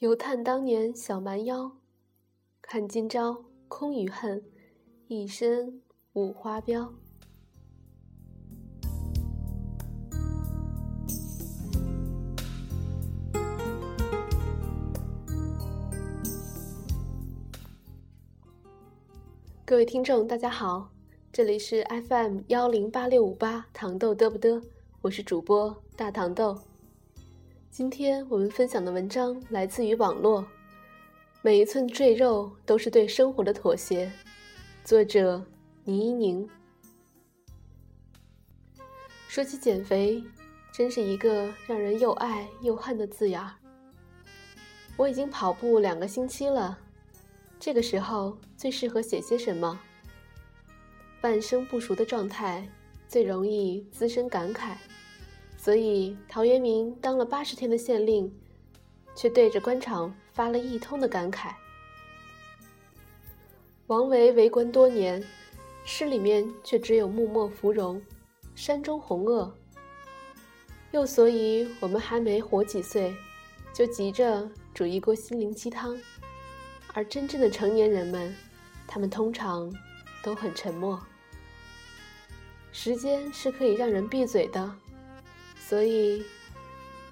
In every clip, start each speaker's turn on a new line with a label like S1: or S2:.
S1: 犹叹当年小蛮腰，看今朝空余恨，一身五花膘。各位听众，大家好，这里是 FM 幺零八六五八糖豆嘚不嘚，我是主播大糖豆。今天我们分享的文章来自于网络，每一寸赘肉都是对生活的妥协。作者倪一宁。说起减肥，真是一个让人又爱又恨的字眼儿。我已经跑步两个星期了，这个时候最适合写些什么？半生不熟的状态，最容易滋生感慨。所以，陶渊明当了八十天的县令，却对着官场发了一通的感慨。王维为官多年，诗里面却只有“木末芙蓉，山中红萼”。又所以，我们还没活几岁，就急着煮一锅心灵鸡汤，而真正的成年人们，他们通常都很沉默。时间是可以让人闭嘴的。所以，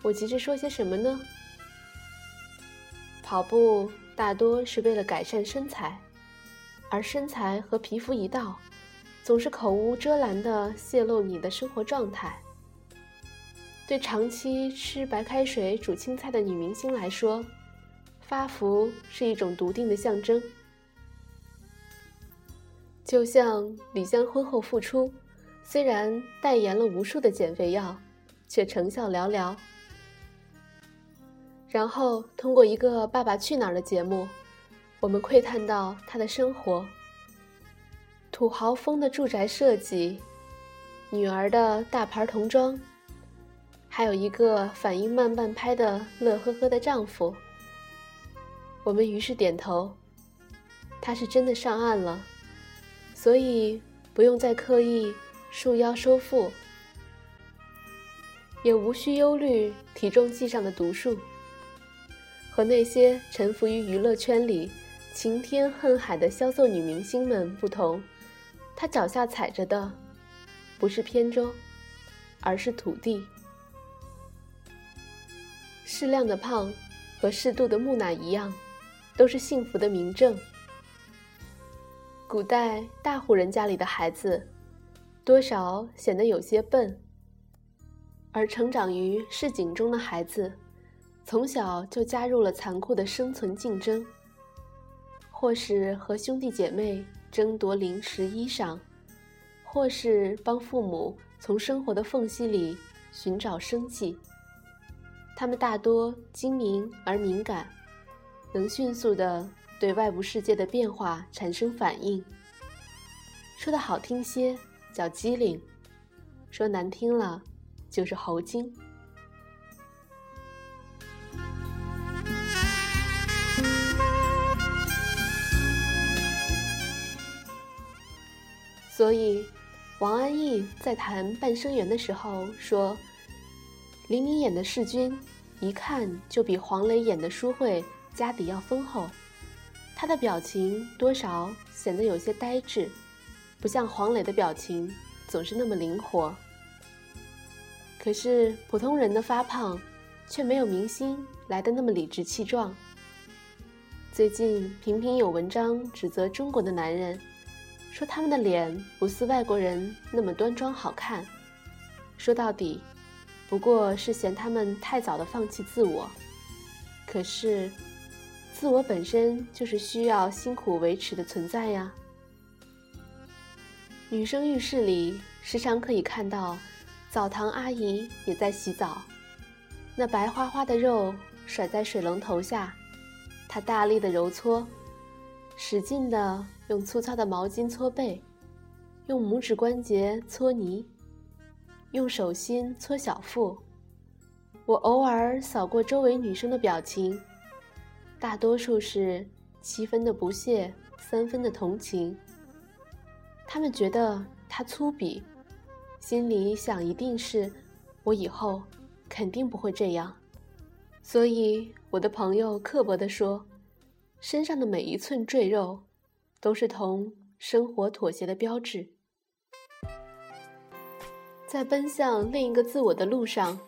S1: 我急着说些什么呢？跑步大多是为了改善身材，而身材和皮肤一道，总是口无遮拦地泄露你的生活状态。对长期吃白开水煮青菜的女明星来说，发福是一种笃定的象征。就像李湘婚后复出，虽然代言了无数的减肥药。却成效寥寥。然后通过一个《爸爸去哪儿》的节目，我们窥探到他的生活：土豪风的住宅设计，女儿的大牌童装，还有一个反应慢半拍的乐呵呵的丈夫。我们于是点头，他是真的上岸了，所以不用再刻意束腰收腹。也无需忧虑体重计上的读数。和那些沉浮于娱乐圈里、晴天恨海的销售女明星们不同，她脚下踩着的不是扁舟，而是土地。适量的胖和适度的木乃一样，都是幸福的明证。古代大户人家里的孩子，多少显得有些笨。而成长于市井中的孩子，从小就加入了残酷的生存竞争，或是和兄弟姐妹争夺零食衣裳，或是帮父母从生活的缝隙里寻找生计。他们大多精明而敏感，能迅速地对外部世界的变化产生反应。说的好听些叫机灵，说难听了。就是猴精，所以王安忆在谈《半生缘》的时候说：“黎明演的世君，一看就比黄磊演的淑慧家底要丰厚，他的表情多少显得有些呆滞，不像黄磊的表情总是那么灵活。”可是普通人的发胖，却没有明星来的那么理直气壮。最近频频有文章指责中国的男人，说他们的脸不似外国人那么端庄好看。说到底，不过是嫌他们太早的放弃自我。可是，自我本身就是需要辛苦维持的存在呀。女生浴室里时常可以看到。澡堂阿姨也在洗澡，那白花花的肉甩在水龙头下，她大力的揉搓，使劲的用粗糙的毛巾搓背，用拇指关节搓泥，用手心搓小腹。我偶尔扫过周围女生的表情，大多数是七分的不屑，三分的同情。他们觉得她粗鄙。心里想，一定是我以后肯定不会这样，所以我的朋友刻薄地说：“身上的每一寸赘肉，都是同生活妥协的标志。”在奔向另一个自我的路上，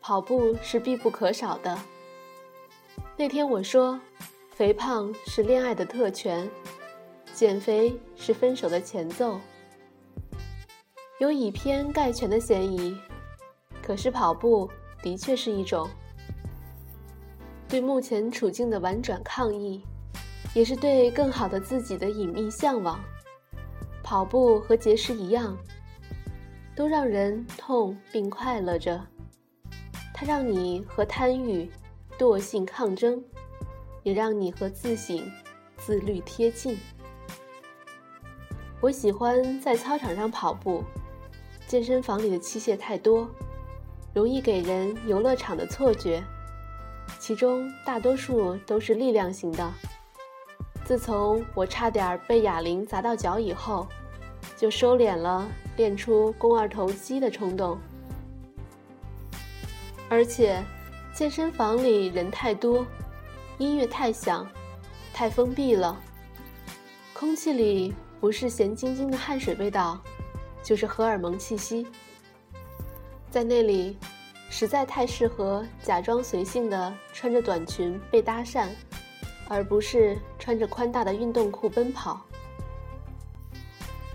S1: 跑步是必不可少的。那天我说：“肥胖是恋爱的特权，减肥是分手的前奏。”有以偏概全的嫌疑，可是跑步的确是一种。对目前处境的婉转抗议，也是对更好的自己的隐秘向往。跑步和节食一样，都让人痛并快乐着。它让你和贪欲、惰性抗争，也让你和自省、自律贴近。我喜欢在操场上跑步，健身房里的器械太多，容易给人游乐场的错觉。其中大多数都是力量型的。自从我差点被哑铃砸到脚以后，就收敛了练出肱二头肌的冲动。而且，健身房里人太多，音乐太响，太封闭了，空气里不是咸津津的汗水味道，就是荷尔蒙气息。在那里。实在太适合假装随性的穿着短裙被搭讪，而不是穿着宽大的运动裤奔跑。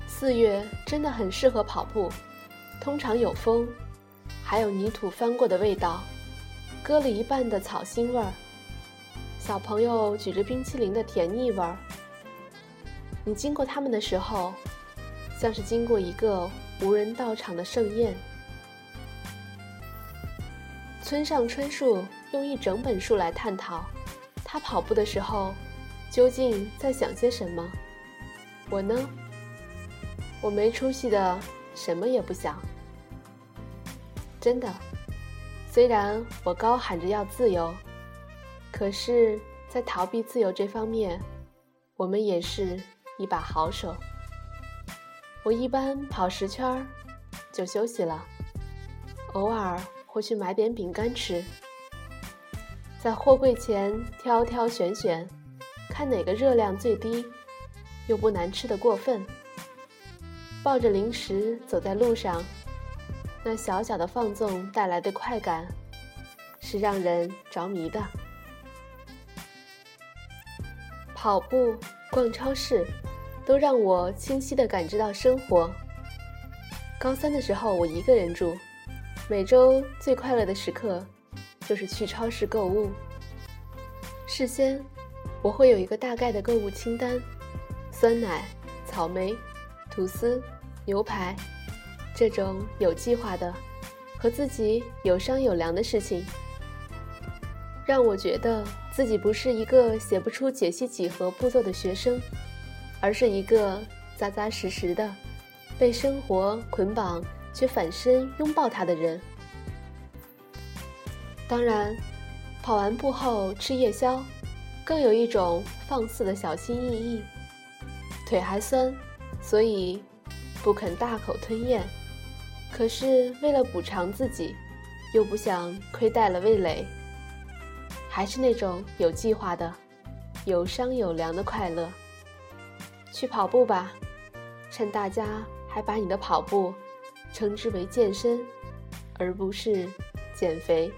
S1: 四月真的很适合跑步，通常有风，还有泥土翻过的味道，割了一半的草腥味儿，小朋友举着冰淇淋的甜腻味儿。你经过他们的时候，像是经过一个无人到场的盛宴。村上春树用一整本书来探讨，他跑步的时候究竟在想些什么。我呢，我没出息的什么也不想。真的，虽然我高喊着要自由，可是，在逃避自由这方面，我们也是一把好手。我一般跑十圈儿就休息了，偶尔。会去买点饼干吃，在货柜前挑挑选选，看哪个热量最低，又不难吃的过分。抱着零食走在路上，那小小的放纵带来的快感，是让人着迷的。跑步、逛超市，都让我清晰地感知到生活。高三的时候，我一个人住。每周最快乐的时刻，就是去超市购物。事先，我会有一个大概的购物清单：酸奶、草莓、吐司、牛排，这种有计划的、和自己有商有量的事情，让我觉得自己不是一个写不出解析几何步骤的学生，而是一个扎扎实实的被生活捆绑。却反身拥抱他的人。当然，跑完步后吃夜宵，更有一种放肆的小心翼翼。腿还酸，所以不肯大口吞咽。可是为了补偿自己，又不想亏待了味蕾，还是那种有计划的、有商有量的快乐。去跑步吧，趁大家还把你的跑步。称之为健身，而不是减肥。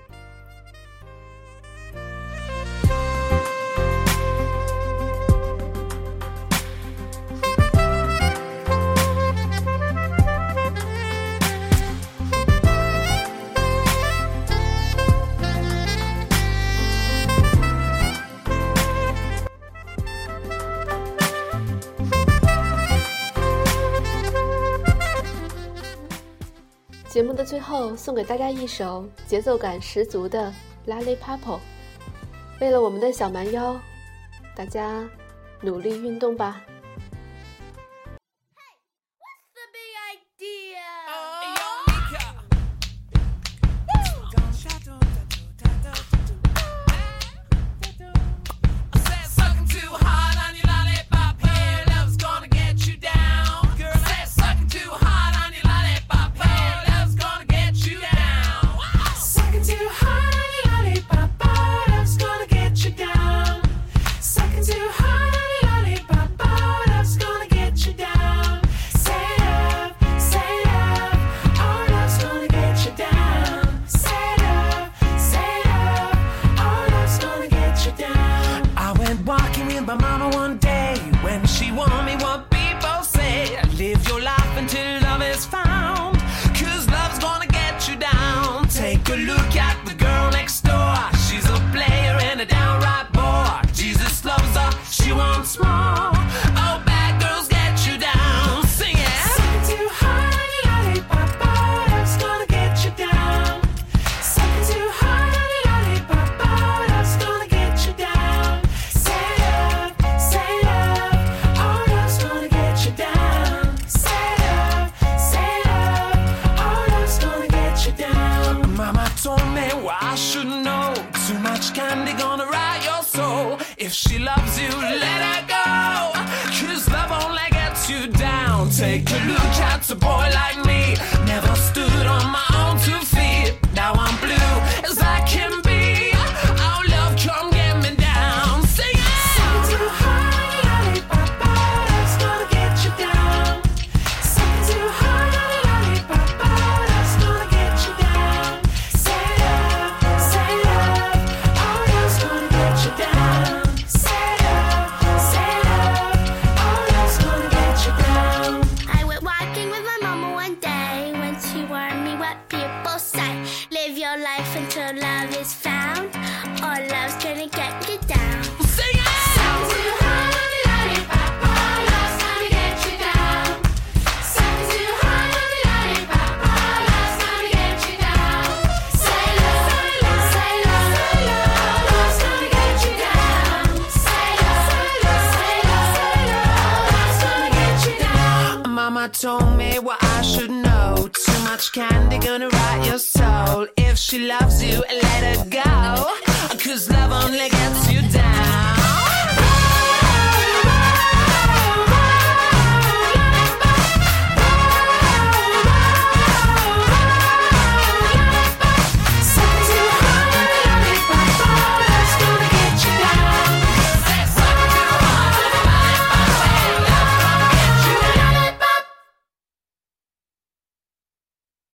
S1: 最后，送给大家一首节奏感十足的《Lollipop》。为了我们的小蛮腰，大家努力运动吧。
S2: remember mama one day when she won me
S3: take a look at a
S4: boy like me. She loves you and let her